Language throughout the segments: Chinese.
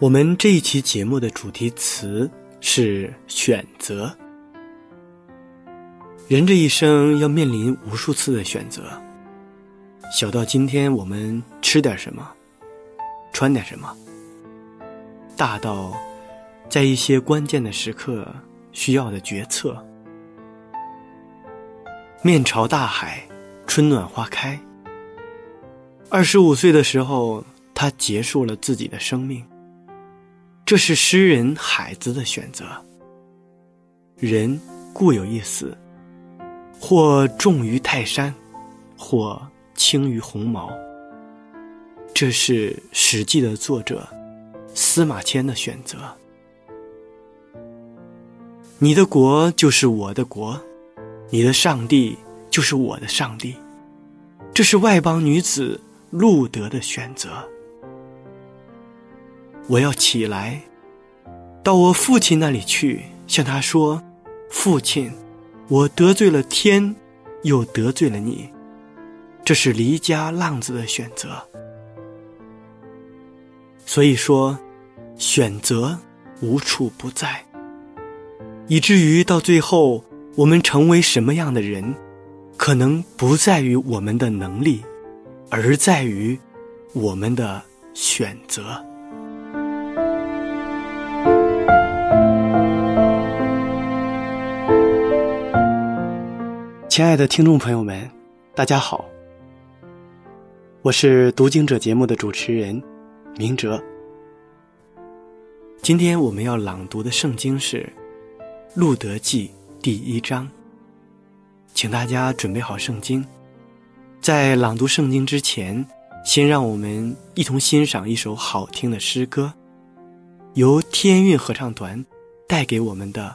我们这一期节目的主题词是选择。人这一生要面临无数次的选择，小到今天我们吃点什么，穿点什么；大到在一些关键的时刻需要的决策。面朝大海，春暖花开。二十五岁的时候，他结束了自己的生命。这是诗人海子的选择。人固有一死，或重于泰山，或轻于鸿毛。这是《史记》的作者司马迁的选择。你的国就是我的国，你的上帝就是我的上帝。这是外邦女子路德的选择。我要起来，到我父亲那里去，向他说：“父亲，我得罪了天，又得罪了你。”这是离家浪子的选择。所以说，选择无处不在，以至于到最后，我们成为什么样的人，可能不在于我们的能力，而在于我们的选择。亲爱的听众朋友们，大家好，我是读经者节目的主持人明哲。今天我们要朗读的圣经是《路德记》第一章，请大家准备好圣经。在朗读圣经之前，先让我们一同欣赏一首好听的诗歌，由天韵合唱团带给我们的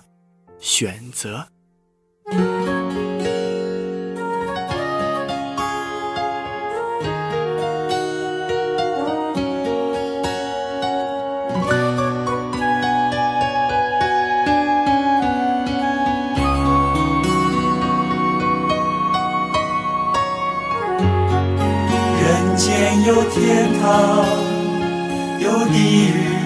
选择。天堂，有地狱，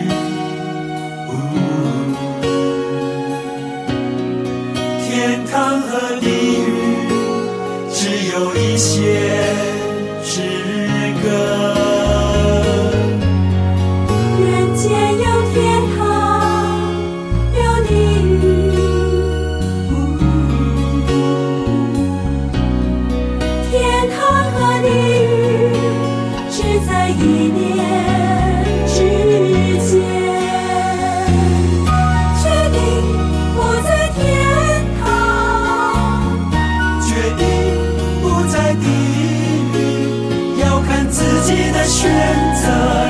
选择，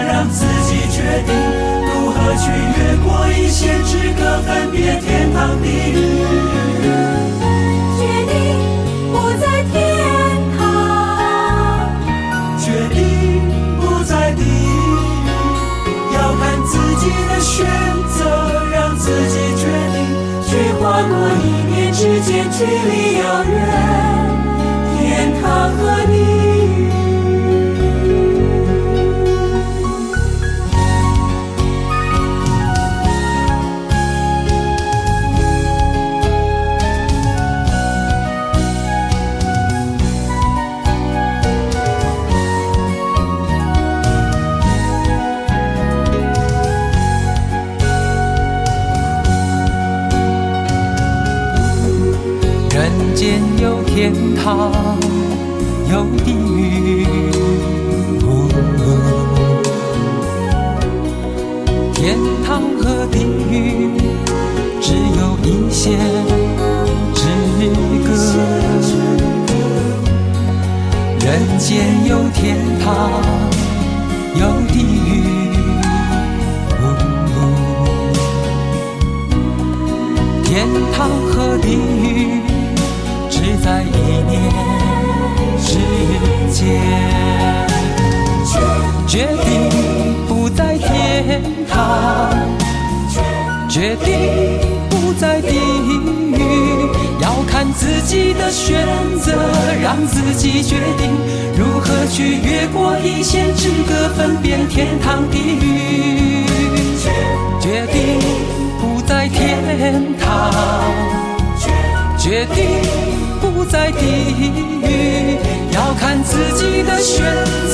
让自己决定如何去越过一线之隔，分别天堂地狱。决定不在天堂，决定不在地狱。要看自己的选择，让自己决定。去划过一念之间，距离遥远，天堂和间有地狱。天堂和地狱只有一线之隔，人间有天堂，有地狱。天堂和地狱只在一念之间，决定不在天堂，决定不在地狱，要看自己的选择，让自己决定如何去越过一线之隔，分辨天堂。地狱，决定不。在天堂，决定在地狱，要看自己的选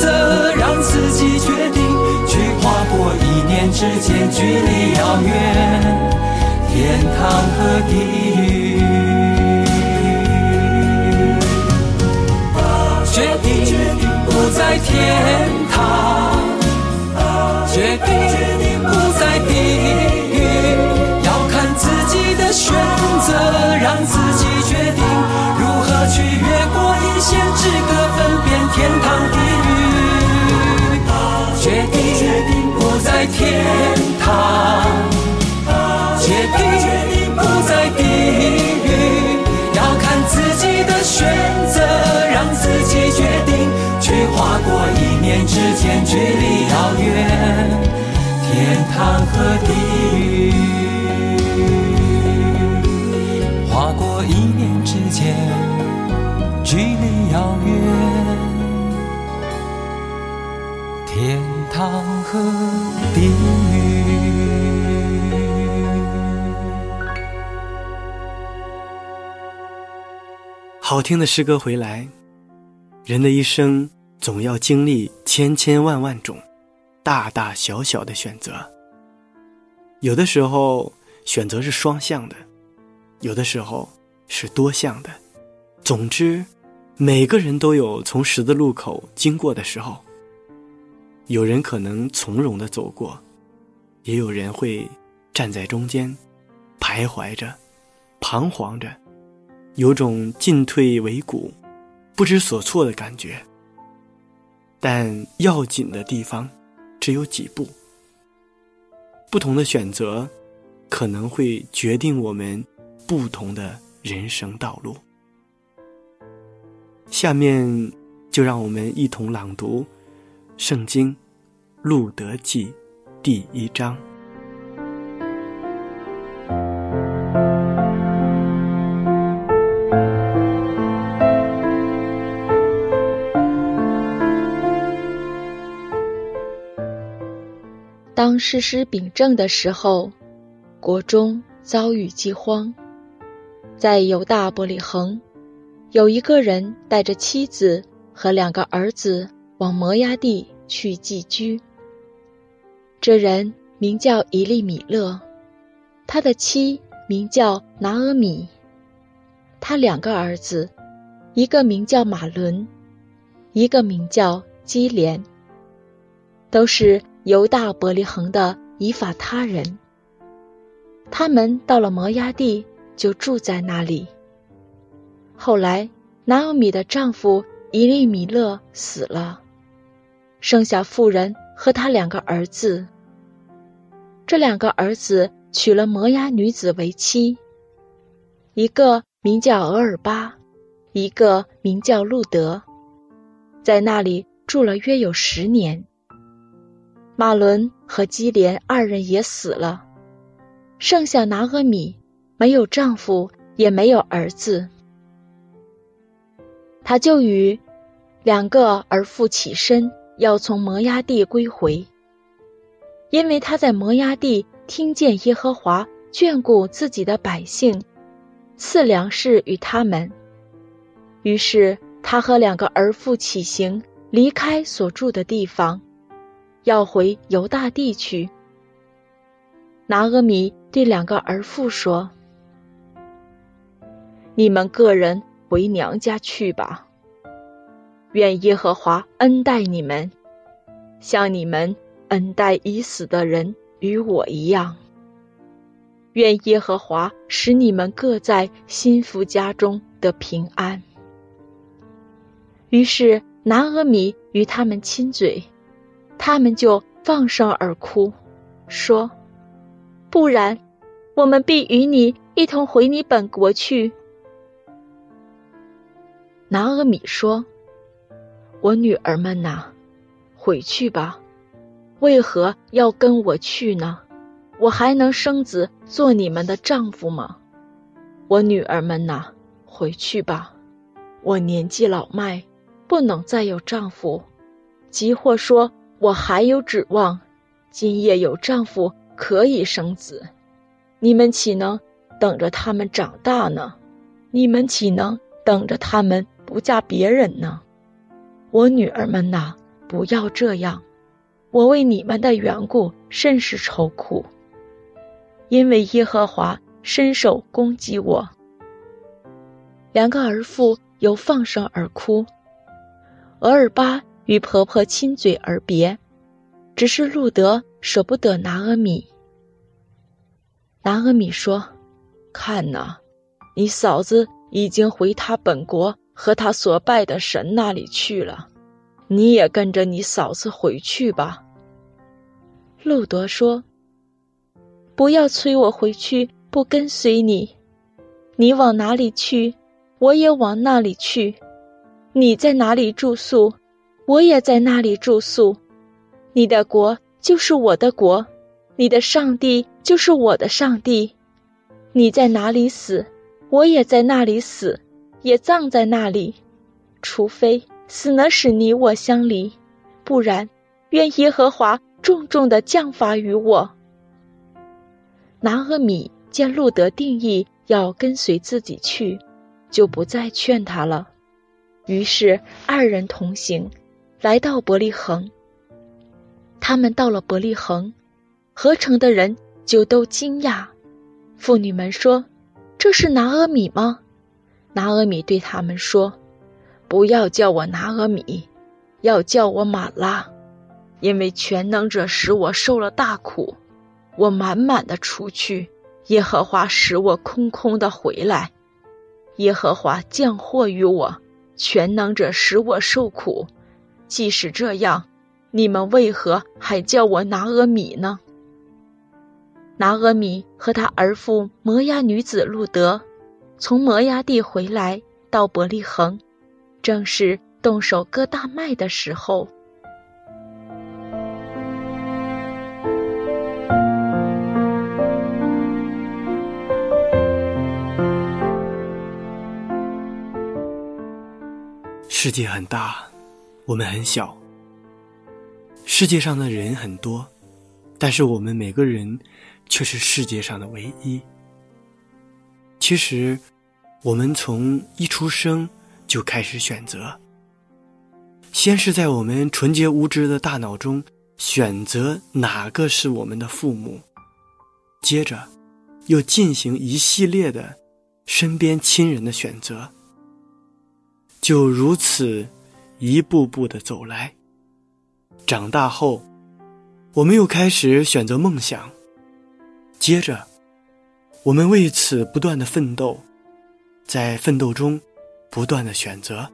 择，让自己决定去跨过一念之间距离遥远，天堂和地狱。决定不在天堂，决定天堂地狱。决定决定不在天堂，决定决定不在地狱，要看自己的选择，让自己决定去划过一念之间距离遥远，天堂和地天堂和地狱。好听的诗歌回来，人的一生总要经历千千万万种大大小小的选择，有的时候选择是双向的，有的时候。是多项的，总之，每个人都有从十字路口经过的时候。有人可能从容的走过，也有人会站在中间，徘徊着，彷徨着，有种进退维谷、不知所措的感觉。但要紧的地方只有几步，不同的选择可能会决定我们不同的。人生道路。下面就让我们一同朗读《圣经·路德记》第一章。当世师秉政的时候，国中遭遇饥荒。在犹大伯利恒，有一个人带着妻子和两个儿子往摩崖地去寄居。这人名叫伊利米勒，他的妻名叫拿阿米，他两个儿子，一个名叫马伦，一个名叫基连，都是犹大伯利恒的以法他人。他们到了摩崖地。就住在那里。后来，拿奥米的丈夫伊利米勒死了，剩下妇人和他两个儿子。这两个儿子娶了摩押女子为妻，一个名叫俄尔巴，一个名叫路德，在那里住了约有十年。马伦和基连二人也死了，剩下拿俄米。没有丈夫，也没有儿子，他就与两个儿妇起身，要从摩崖地归回。因为他在摩崖地听见耶和华眷顾自己的百姓，赐粮食与他们，于是他和两个儿妇起行，离开所住的地方，要回犹大地去。拿阿米对两个儿妇说。你们个人回娘家去吧。愿耶和华恩待你们，像你们恩待已死的人与我一样。愿耶和华使你们各在心腹家中得平安。于是拿俄米与他们亲嘴，他们就放声而哭，说：“不然，我们必与你一同回你本国去。”拿俄米说：“我女儿们呐，回去吧，为何要跟我去呢？”我还能生子做你们的丈夫吗？我女儿们呐，回去吧。我年纪老迈，不能再有丈夫。即或说我还有指望，今夜有丈夫可以生子，你们岂能等着他们长大呢？你们岂能等着他们不嫁别人呢？我女儿们呐，不要这样。我为你们的缘故甚是愁苦。因为耶和华伸手攻击我，两个儿妇又放声而哭。俄尔巴与婆婆亲嘴而别，只是路德舍不得拿阿米。拿阿米说：“看呐，你嫂子已经回她本国和他所拜的神那里去了，你也跟着你嫂子回去吧。”路德说。不要催我回去，不跟随你。你往哪里去，我也往那里去。你在哪里住宿，我也在那里住宿。你的国就是我的国，你的上帝就是我的上帝。你在哪里死，我也在那里死，也葬在那里。除非死能使你我相离，不然，愿耶和华重重的降罚于我。拿阿米见路德定义要跟随自己去，就不再劝他了。于是二人同行，来到伯利恒。他们到了伯利恒，合成的人就都惊讶。妇女们说：“这是拿阿米吗？”拿阿米对他们说：“不要叫我拿阿米，要叫我马拉，因为全能者使我受了大苦。”我满满的出去，耶和华使我空空的回来。耶和华降祸于我，全能者使我受苦。即使这样，你们为何还叫我拿阿米呢？拿阿米和他儿妇摩押女子路德，从摩押地回来到伯利恒，正是动手割大麦的时候。世界很大，我们很小。世界上的人很多，但是我们每个人却是世界上的唯一。其实，我们从一出生就开始选择，先是在我们纯洁无知的大脑中选择哪个是我们的父母，接着又进行一系列的身边亲人的选择。就如此，一步步的走来。长大后，我们又开始选择梦想。接着，我们为此不断的奋斗，在奋斗中不断的选择。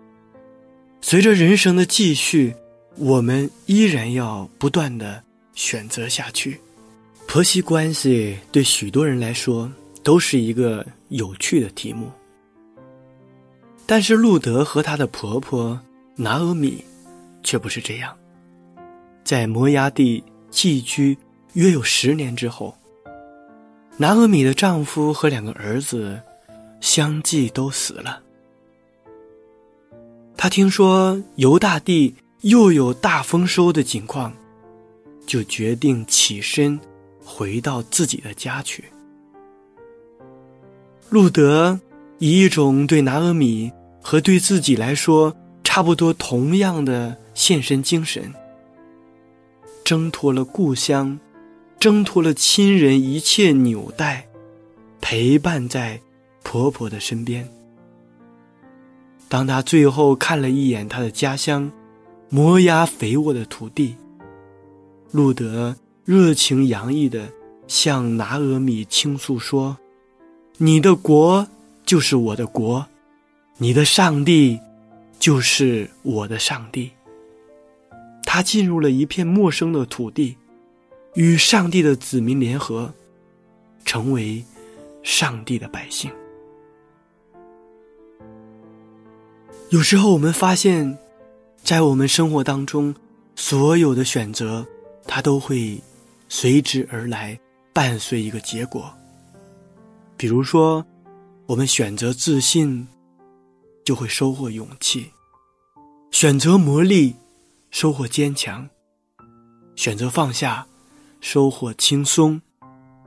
随着人生的继续，我们依然要不断的选择下去。婆媳关系对许多人来说都是一个有趣的题目。但是路德和她的婆婆拿俄米，却不是这样。在摩崖地寄居约有十年之后，拿俄米的丈夫和两个儿子相继都死了。他听说犹大地又有大丰收的景况，就决定起身回到自己的家去。路德以一种对拿俄米。和对自己来说差不多同样的献身精神，挣脱了故乡，挣脱了亲人一切纽带，陪伴在婆婆的身边。当他最后看了一眼他的家乡，摩崖肥沃的土地，路德热情洋溢地向拿俄米倾诉说：“你的国就是我的国，你的上帝就是我的上帝。”他进入了一片陌生的土地，与上帝的子民联合，成为上帝的百姓。有时候我们发现，在我们生活当中，所有的选择，它都会随之而来，伴随一个结果。比如说，我们选择自信，就会收获勇气；选择磨砺，收获坚强；选择放下，收获轻松；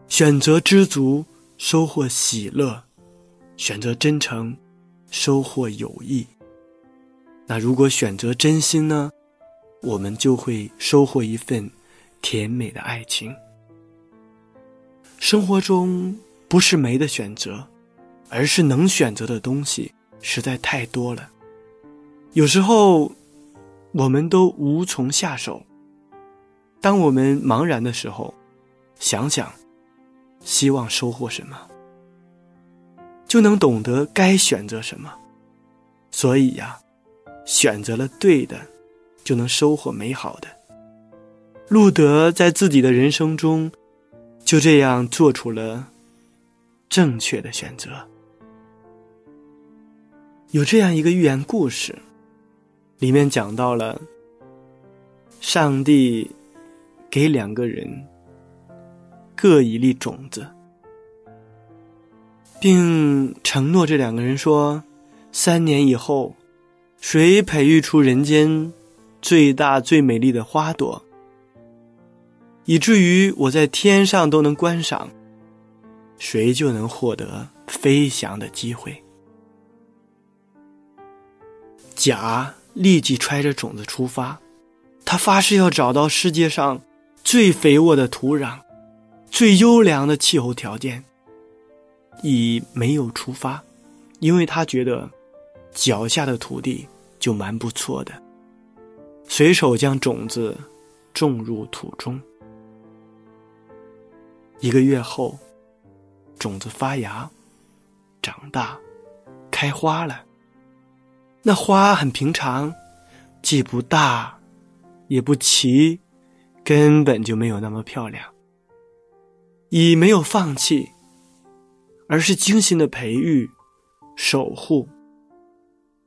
选择知足，收获喜乐；选择真诚，收获友谊。那如果选择真心呢，我们就会收获一份甜美的爱情。生活中不是没的选择，而是能选择的东西实在太多了。有时候我们都无从下手。当我们茫然的时候，想想希望收获什么，就能懂得该选择什么。所以呀。选择了对的，就能收获美好的。路德在自己的人生中，就这样做出了正确的选择。有这样一个寓言故事，里面讲到了上帝给两个人各一粒种子，并承诺这两个人说，三年以后。谁培育出人间最大最美丽的花朵，以至于我在天上都能观赏，谁就能获得飞翔的机会。甲立即揣着种子出发，他发誓要找到世界上最肥沃的土壤、最优良的气候条件。乙没有出发，因为他觉得。脚下的土地就蛮不错的，随手将种子种入土中。一个月后，种子发芽、长大、开花了。那花很平常，既不大，也不齐，根本就没有那么漂亮。乙没有放弃，而是精心的培育、守护。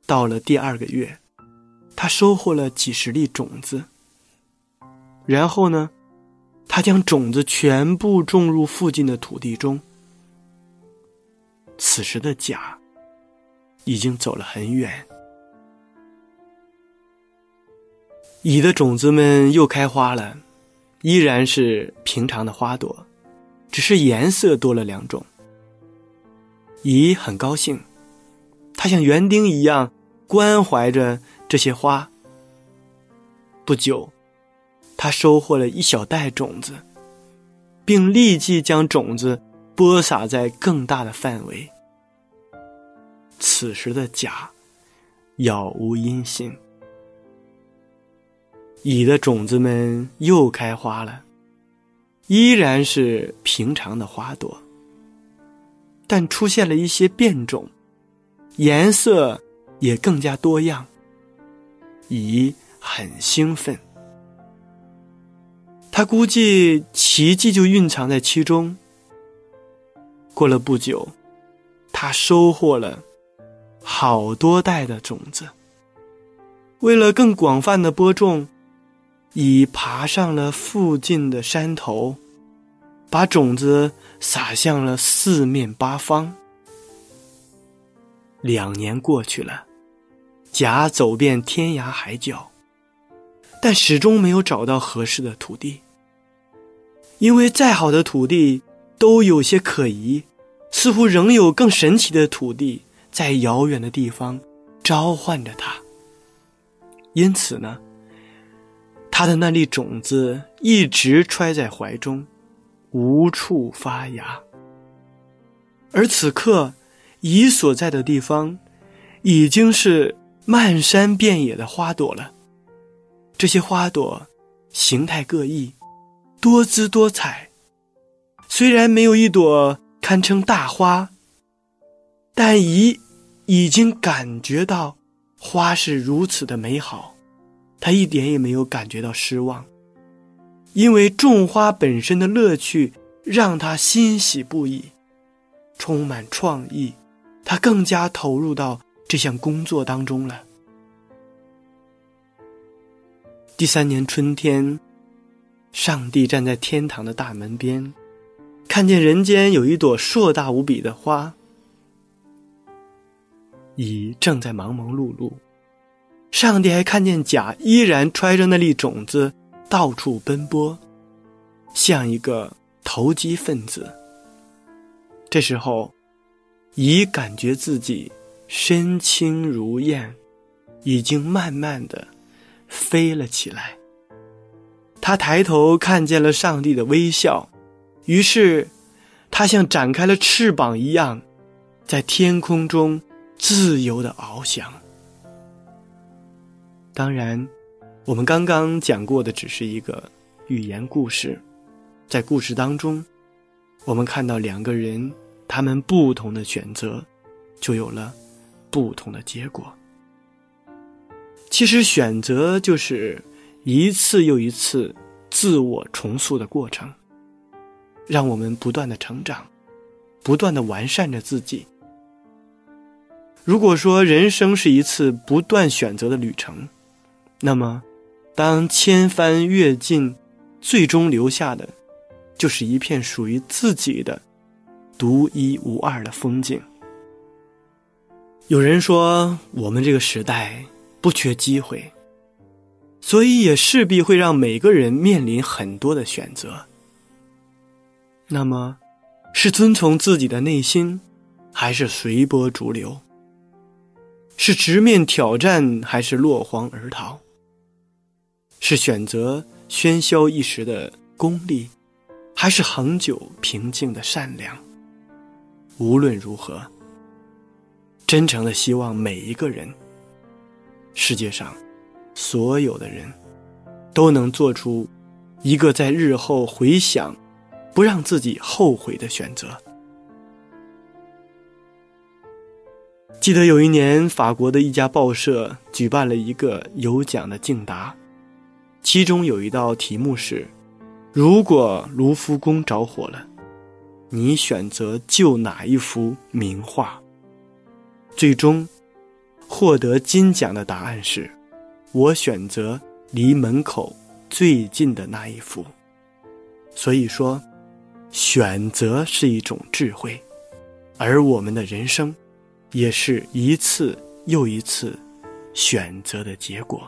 到了第二个月，他收获了几十粒种子。然后呢，他将种子全部种入附近的土地中。此时的甲已经走了很远，乙的种子们又开花了，依然是平常的花朵，只是颜色多了两种。乙很高兴。他像园丁一样关怀着这些花。不久，他收获了一小袋种子，并立即将种子播撒在更大的范围。此时的甲杳无音信，乙的种子们又开花了，依然是平常的花朵，但出现了一些变种。颜色也更加多样，乙很兴奋。他估计奇迹就蕴藏在其中。过了不久，他收获了好多袋的种子。为了更广泛的播种，乙爬上了附近的山头，把种子撒向了四面八方。两年过去了，甲走遍天涯海角，但始终没有找到合适的土地。因为再好的土地都有些可疑，似乎仍有更神奇的土地在遥远的地方召唤着他。因此呢，他的那粒种子一直揣在怀中，无处发芽。而此刻。乙所在的地方，已经是漫山遍野的花朵了。这些花朵形态各异，多姿多彩。虽然没有一朵堪称大花，但姨已经感觉到花是如此的美好，她一点也没有感觉到失望，因为种花本身的乐趣让她欣喜不已，充满创意，他更加投入到这项工作当中了。第三年春天，上帝站在天堂的大门边。看见人间有一朵硕大无比的花，乙正在忙忙碌碌。上帝还看见甲依然揣着那粒种子到处奔波，像一个投机分子。这时候，乙感觉自己身轻如燕，已经慢慢的飞了起来。他抬头看见了上帝的微笑。于是，他像展开了翅膀一样，在天空中自由的翱翔。当然，我们刚刚讲过的只是一个寓言故事，在故事当中，我们看到两个人他们不同的选择，就有了不同的结果。其实，选择就是一次又一次自我重塑的过程。让我们不断的成长，不断的完善着自己。如果说人生是一次不断选择的旅程，那么，当千帆阅尽，最终留下的，就是一片属于自己的独一无二的风景。有人说，我们这个时代不缺机会，所以也势必会让每个人面临很多的选择。那么，是遵从自己的内心，还是随波逐流？是直面挑战，还是落荒而逃？是选择喧嚣一时的功利，还是恒久平静的善良？无论如何，真诚的希望每一个人，世界上所有的人，都能做出一个在日后回想。不让自己后悔的选择。记得有一年，法国的一家报社举办了一个有奖的竞答，其中有一道题目是：如果卢浮宫着火了，你选择救哪一幅名画？最终获得金奖的答案是：我选择离门口最近的那一幅。所以说。选择是一种智慧，而我们的人生，也是一次又一次选择的结果。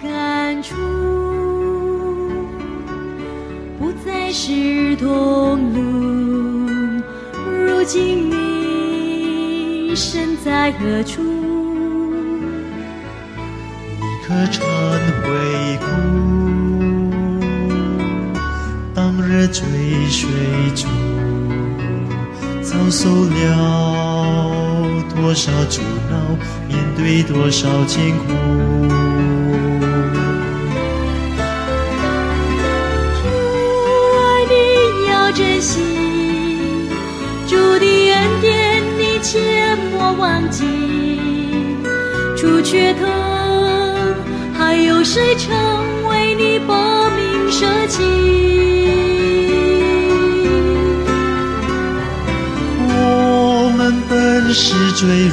感触，不再是同路。如今你身在何处？你可曾回顾当日追随中，遭受了多少阻挠，面对多少艰苦。要珍惜，主的恩典你切莫忘记，主却疼。还有谁曾为你搏命舍弃？我们本是罪人，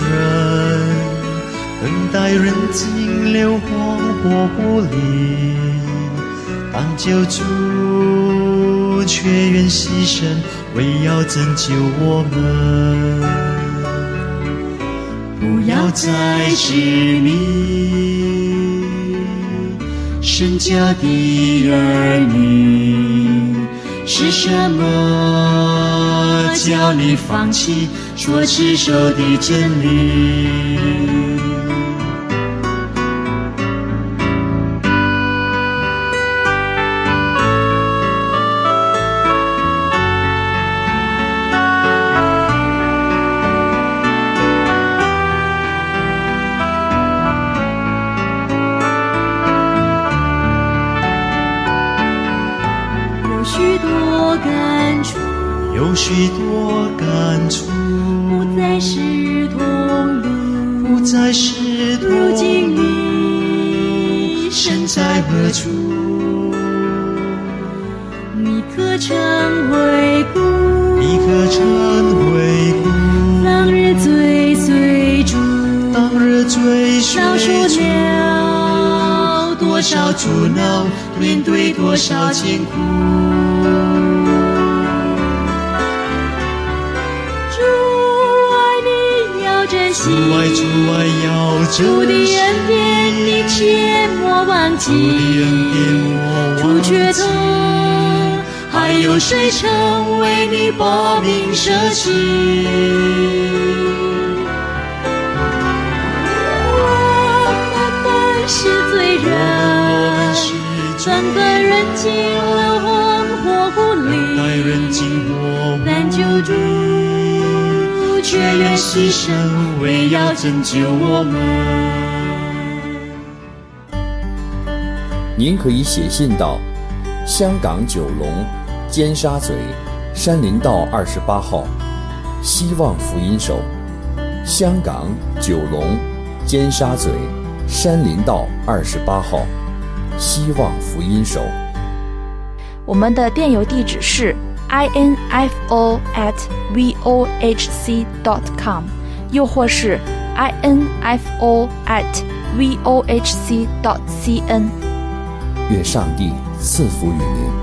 等待人尽流荒火不离。当救主却愿牺牲，为要拯救我们。不要再执迷身家的儿女，是什么叫你放弃所持守的真理？许多感触，不再是同路。不再是如如今你身在何处？你可曾回顾？你可曾回顾？当日追随逐，当日追随遭受，了多少阻挠，面对多少艰苦。主的，恩典你切莫忘记，主的恩典我主却记。疼，还有谁曾为你把命舍弃？我们本是罪人，整个人进了却愿牺牲，为要拯救我们。您可以写信到香港九龙尖沙咀山林道二十八号，希望福音手。香港九龙尖沙咀山林道二十八号，希望福音手。我们的电邮地址是 info at vohc dot com，又或是 info at vohc dot cn。愿上帝赐福于您。